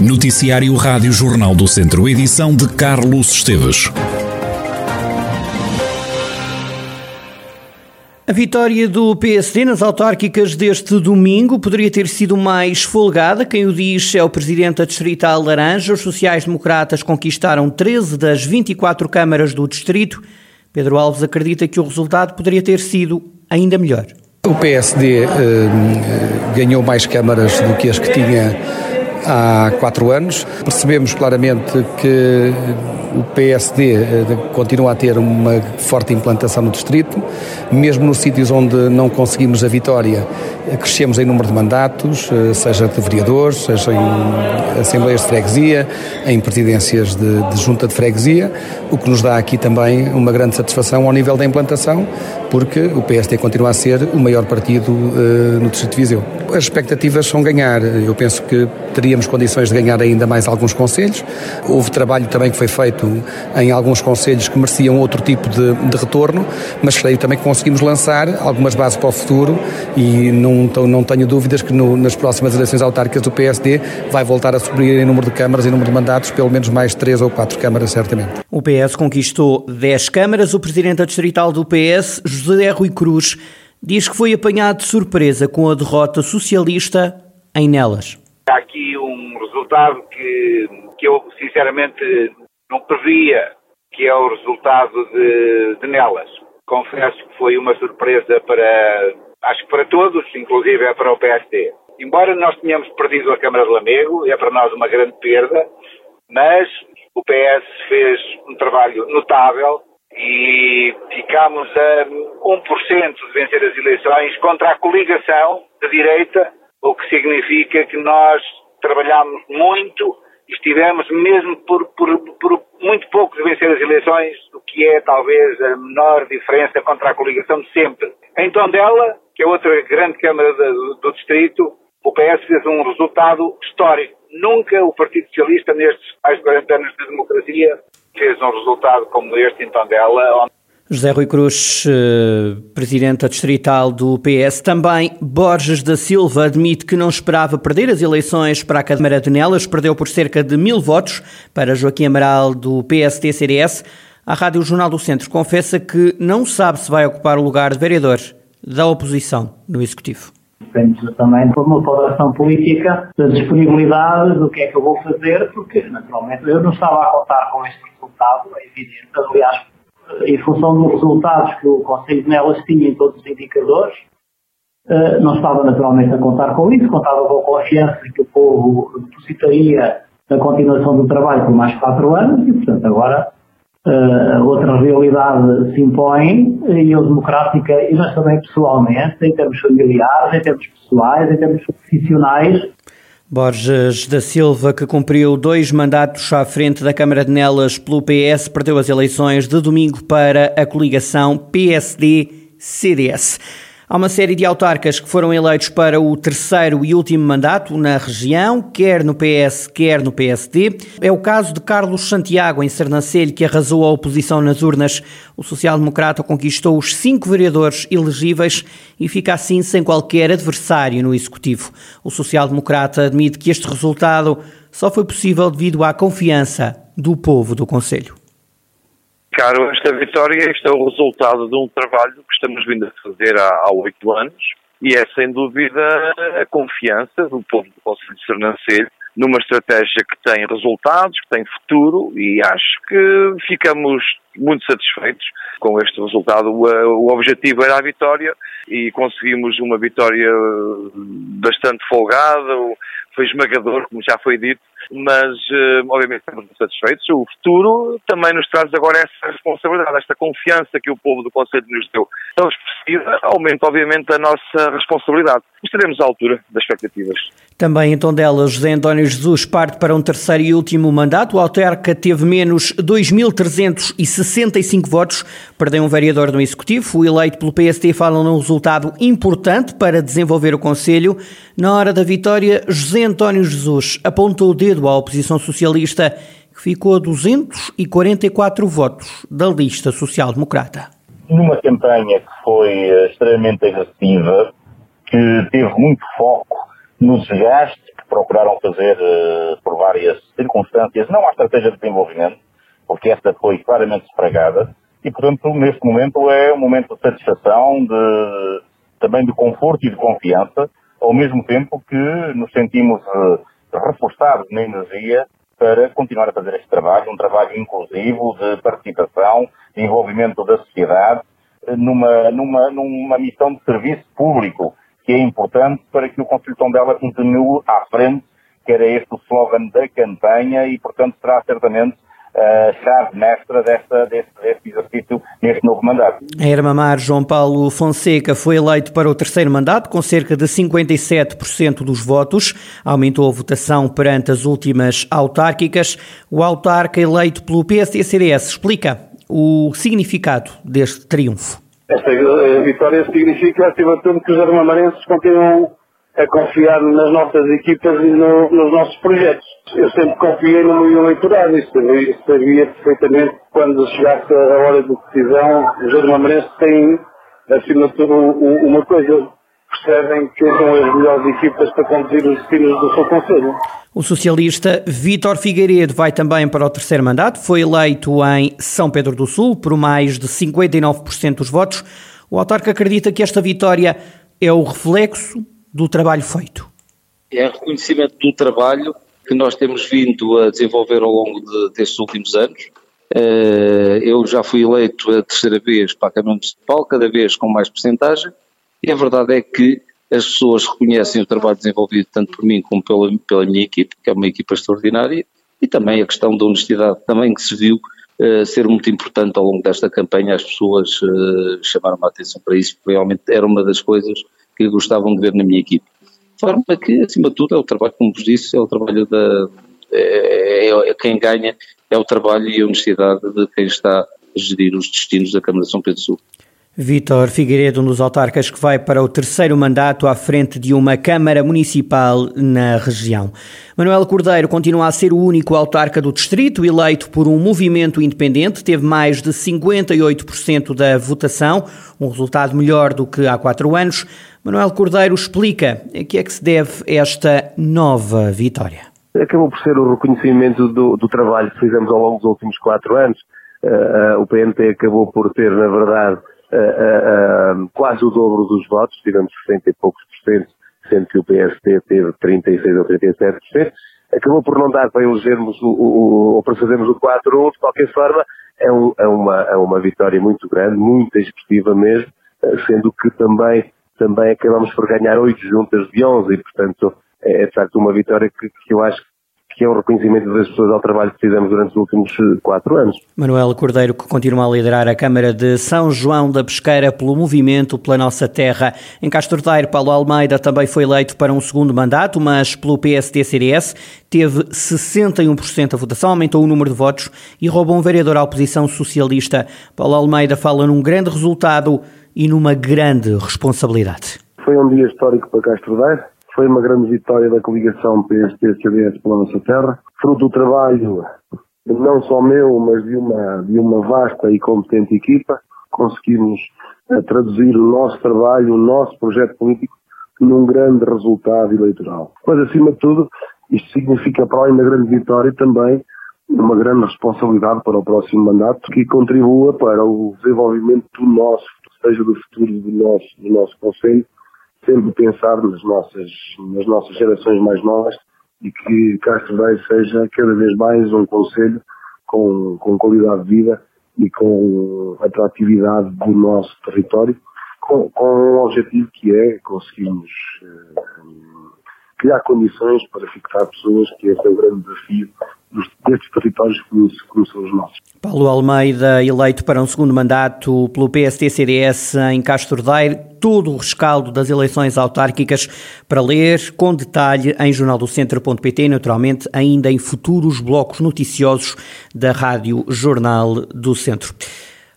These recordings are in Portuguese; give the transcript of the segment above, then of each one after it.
Noticiário Rádio Jornal do Centro, edição de Carlos Esteves. A vitória do PSD nas autárquicas deste domingo poderia ter sido mais folgada. Quem o diz é o presidente da Distrital Laranja. Os sociais-democratas conquistaram 13 das 24 câmaras do distrito. Pedro Alves acredita que o resultado poderia ter sido ainda melhor. O PSD eh, ganhou mais câmaras do que as que tinha há quatro anos. Percebemos claramente que o PSD eh, continua a ter uma forte implantação no distrito, mesmo nos sítios onde não conseguimos a vitória, eh, crescemos em número de mandatos, eh, seja de vereadores, seja em assembleias de freguesia, em presidências de, de junta de freguesia, o que nos dá aqui também uma grande satisfação ao nível da implantação, porque o PSD continua a ser o maior partido uh, no Distrito de Viseu. As expectativas são ganhar. Eu penso que teríamos condições de ganhar ainda mais alguns conselhos. Houve trabalho também que foi feito em alguns conselhos que mereciam outro tipo de, de retorno, mas creio também que conseguimos lançar algumas bases para o futuro e não, não tenho dúvidas que no, nas próximas eleições autárquicas do PSD vai voltar a subir em número de câmaras e número de mandatos, pelo menos mais três ou quatro câmaras, certamente. O PS conquistou 10 câmaras. O presidente distrital do PS, José Rui Cruz, diz que foi apanhado de surpresa com a derrota socialista em Nelas. Há aqui um resultado que, que eu sinceramente não previa, que é o resultado de, de Nelas. Confesso que foi uma surpresa para, acho que para todos, inclusive é para o PSD. Embora nós tenhamos perdido a Câmara de Lamego, é para nós uma grande perda, mas o PS fez um trabalho notável e ficámos a 1% de vencer as eleições contra a coligação de direita, o que significa que nós trabalhámos muito estivemos mesmo por, por, por muito pouco de vencer as eleições, o que é talvez a menor diferença contra a coligação de sempre. Em Tondela, que é outra grande Câmara do, do Distrito, o PS fez um resultado histórico. Nunca o Partido Socialista, nestes mais de 40 anos de democracia, fez um resultado como este em Tondela. José Rui Cruz, eh, presidente distrital do PS, também Borges da Silva admite que não esperava perder as eleições para a Câmara de Nelas, perdeu por cerca de mil votos para Joaquim Amaral do PSD-CDS. A Rádio Jornal do Centro confessa que não sabe se vai ocupar o lugar de vereador da oposição no Executivo. Depende também de uma valoração política, da disponibilidade do que é que eu vou fazer, porque naturalmente eu não estava a contar com este resultado, é evidente. Aliás, em função dos resultados que o Conselho de Nelas tinha em todos os indicadores, eh, não estava naturalmente a contar com isso, contava com a confiança que o povo depositaria na continuação do trabalho por mais quatro anos e, portanto, agora uh, outra realidade se impõe e eu democrática, e nós também pessoalmente, em termos familiares, em termos pessoais, em termos profissionais, Borges da Silva, que cumpriu dois mandatos à frente da Câmara de Nelas pelo PS, perdeu as eleições de domingo para a coligação PSD-CDS. Há uma série de autarcas que foram eleitos para o terceiro e último mandato na região, quer no PS, quer no PSD. É o caso de Carlos Santiago, em Sernancelho, que arrasou a oposição nas urnas. O social-democrata conquistou os cinco vereadores elegíveis e fica assim sem qualquer adversário no Executivo. O social-democrata admite que este resultado só foi possível devido à confiança do povo do Conselho. Caro, esta vitória este é o resultado de um trabalho que estamos vindo a fazer há oito anos e é sem dúvida a confiança do povo do Conselho de Sernancelho numa estratégia que tem resultados, que tem futuro e acho que ficamos muito satisfeitos com este resultado. O, objetivo era a vitória e conseguimos uma vitória bastante folgada, foi esmagador, como já foi dito, mas uh, obviamente estamos satisfeitos. O futuro também nos traz agora essa responsabilidade, esta confiança que o povo do Conselho nos deu. Tão expressiva, aumenta obviamente a nossa responsabilidade. Estaremos à altura das expectativas. Também em Tondela, José António Jesus parte para um terceiro e último mandato. O Auterca teve menos 2.365 votos, perdeu um vereador no Executivo. O eleito pelo PST fala num resultado importante para desenvolver o Conselho. Na hora da vitória, José António Jesus apontou o dedo à oposição socialista, que ficou a 244 votos da lista social-democrata. Numa campanha que foi eh, extremamente agressiva, que teve muito foco no desgaste, que procuraram fazer uh, por várias circunstâncias, não há estratégia de desenvolvimento, porque esta foi claramente esfragada, e portanto neste momento é um momento de satisfação, de, também de conforto e de confiança, ao mesmo tempo que nos sentimos uh, reforçados na energia para continuar a fazer este trabalho, um trabalho inclusivo de participação, de envolvimento da sociedade, numa, numa, numa missão de serviço público que é importante para que o Conselho de Tondela continue à frente, que era este o slogan da campanha e, portanto, será certamente a chave mestra desta, deste, deste, exercício neste novo mandato. A Hermamar João Paulo Fonseca foi eleito para o terceiro mandato com cerca de 57% dos votos. Aumentou a votação perante as últimas autárquicas. O autarca eleito pelo PSD-CDS explica o significado deste triunfo. Esta vitória significa, acima de tudo, que os armamarenses continuam a confiar nas nossas equipas e no, nos nossos projetos. Eu sempre confiei no meu eleitorado e sabia, sabia perfeitamente quando chegasse a hora de decisão, os armamentos têm, acima de tudo, uma coisa. Percebem que são as melhores equipas para conduzir os destinos do seu Conselho. O socialista Vítor Figueiredo vai também para o terceiro mandato. Foi eleito em São Pedro do Sul por mais de 59% dos votos. O autarca acredita que esta vitória é o reflexo do trabalho feito. É reconhecimento do trabalho que nós temos vindo a desenvolver ao longo de, destes últimos anos. Eh, eu já fui eleito a terceira vez para a Câmara Municipal, cada vez com mais porcentagem, e a verdade é que as pessoas reconhecem o trabalho desenvolvido tanto por mim como pela, pela minha equipe, que é uma equipa extraordinária, e também a questão da honestidade, também que se viu uh, ser muito importante ao longo desta campanha, as pessoas uh, chamaram a atenção para isso, porque realmente era uma das coisas que gostavam de ver na minha equipe. De forma que, acima de tudo, é o trabalho, como vos disse, é o trabalho da. É, é, é quem ganha é o trabalho e a honestidade de quem está a gerir os destinos da Câmara de São Pedro Sul. Vítor Figueiredo, um dos autarcas que vai para o terceiro mandato à frente de uma Câmara Municipal na região. Manuel Cordeiro continua a ser o único autarca do distrito, eleito por um movimento independente, teve mais de 58% da votação, um resultado melhor do que há quatro anos. Manuel Cordeiro explica a que é que se deve esta nova vitória. Acabou por ser o reconhecimento do, do trabalho que fizemos ao longo dos últimos quatro anos. Uh, uh, o PNP acabou por ter, na verdade, uh, quase o dobro dos votos, tivemos 60 e poucos por cento, sendo que o PSD teve 36 ou 37 por cento. Acabou por não dar para elegermos o, o, ou para fazermos o 4-1, de qualquer forma, é, um, é, uma, é uma vitória muito grande, muito expressiva mesmo, sendo que também, também acabamos por ganhar 8 juntas de 11 e, portanto, é, é de facto uma vitória que, que eu acho que que é um reconhecimento das pessoas ao trabalho que fizemos durante os últimos eh, quatro anos. Manuel Cordeiro, que continua a liderar a Câmara de São João da Pesqueira pelo movimento pela nossa terra. Em Castro Daire, Paulo Almeida também foi eleito para um segundo mandato, mas pelo PSD-CDS teve 61% da votação, aumentou o número de votos e roubou um vereador à oposição socialista. Paulo Almeida fala num grande resultado e numa grande responsabilidade. Foi um dia histórico para Castro Daire foi uma grande vitória da coligação PSD-CDS pela nossa terra, fruto do trabalho não só meu, mas de uma, de uma vasta e competente equipa. Conseguimos uh, traduzir o nosso trabalho, o nosso projeto político num grande resultado eleitoral. Mas, acima de tudo, isto significa, para além da grande vitória, também uma grande responsabilidade para o próximo mandato que contribua para o desenvolvimento do nosso, seja do futuro do nosso, do nosso Conselho, sempre pensar nas nossas, nas nossas gerações mais novas e que Castro Daire seja cada vez mais um conselho com, com qualidade de vida e com atratividade do nosso território, com, com um objetivo que é conseguirmos eh, criar condições para fixar pessoas, que esse é o grande desafio destes territórios como, são os nossos. Paulo Almeida, eleito para um segundo mandato pelo PST-CDS em Castro Daire, todo o rescaldo das eleições autárquicas para ler com detalhe em jornaldocentro.pt, naturalmente ainda em futuros blocos noticiosos da Rádio Jornal do Centro.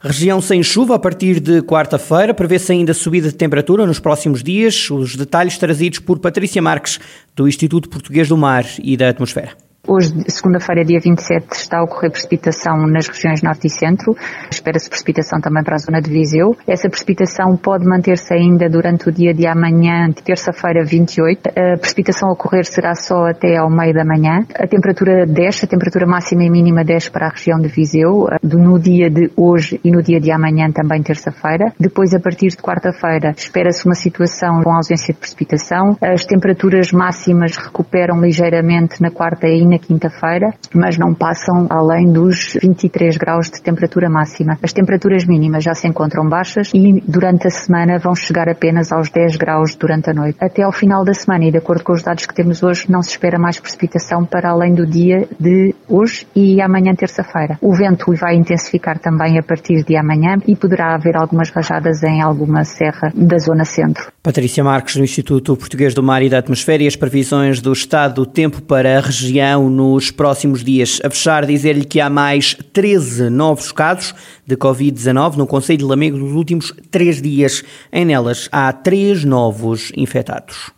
Região sem chuva a partir de quarta-feira, prevê-se ainda subida de temperatura nos próximos dias. Os detalhes trazidos por Patrícia Marques, do Instituto Português do Mar e da Atmosfera. Hoje, segunda-feira, dia 27, está a ocorrer precipitação nas regiões norte e centro. Espera-se precipitação também para a zona de Viseu. Essa precipitação pode manter-se ainda durante o dia de amanhã, terça-feira, 28. A precipitação a ocorrer será só até ao meio da manhã. A temperatura desce, a temperatura máxima e mínima desce para a região de Viseu, no dia de hoje e no dia de amanhã, também terça-feira. Depois, a partir de quarta-feira, espera-se uma situação com ausência de precipitação. As temperaturas máximas recuperam ligeiramente na quarta e quinta-feira, mas não passam além dos 23 graus de temperatura máxima. As temperaturas mínimas já se encontram baixas e durante a semana vão chegar apenas aos 10 graus durante a noite. Até ao final da semana e de acordo com os dados que temos hoje, não se espera mais precipitação para além do dia de hoje e amanhã terça-feira. O vento vai intensificar também a partir de amanhã e poderá haver algumas rajadas em alguma serra da zona centro. Patrícia Marques, do Instituto Português do Mar e da Atmosfera e as previsões do estado do tempo para a região nos próximos dias. A fechar, dizer-lhe que há mais 13 novos casos de Covid-19 no Conselho de Lamego nos últimos três dias. Em nelas, há três novos infectados.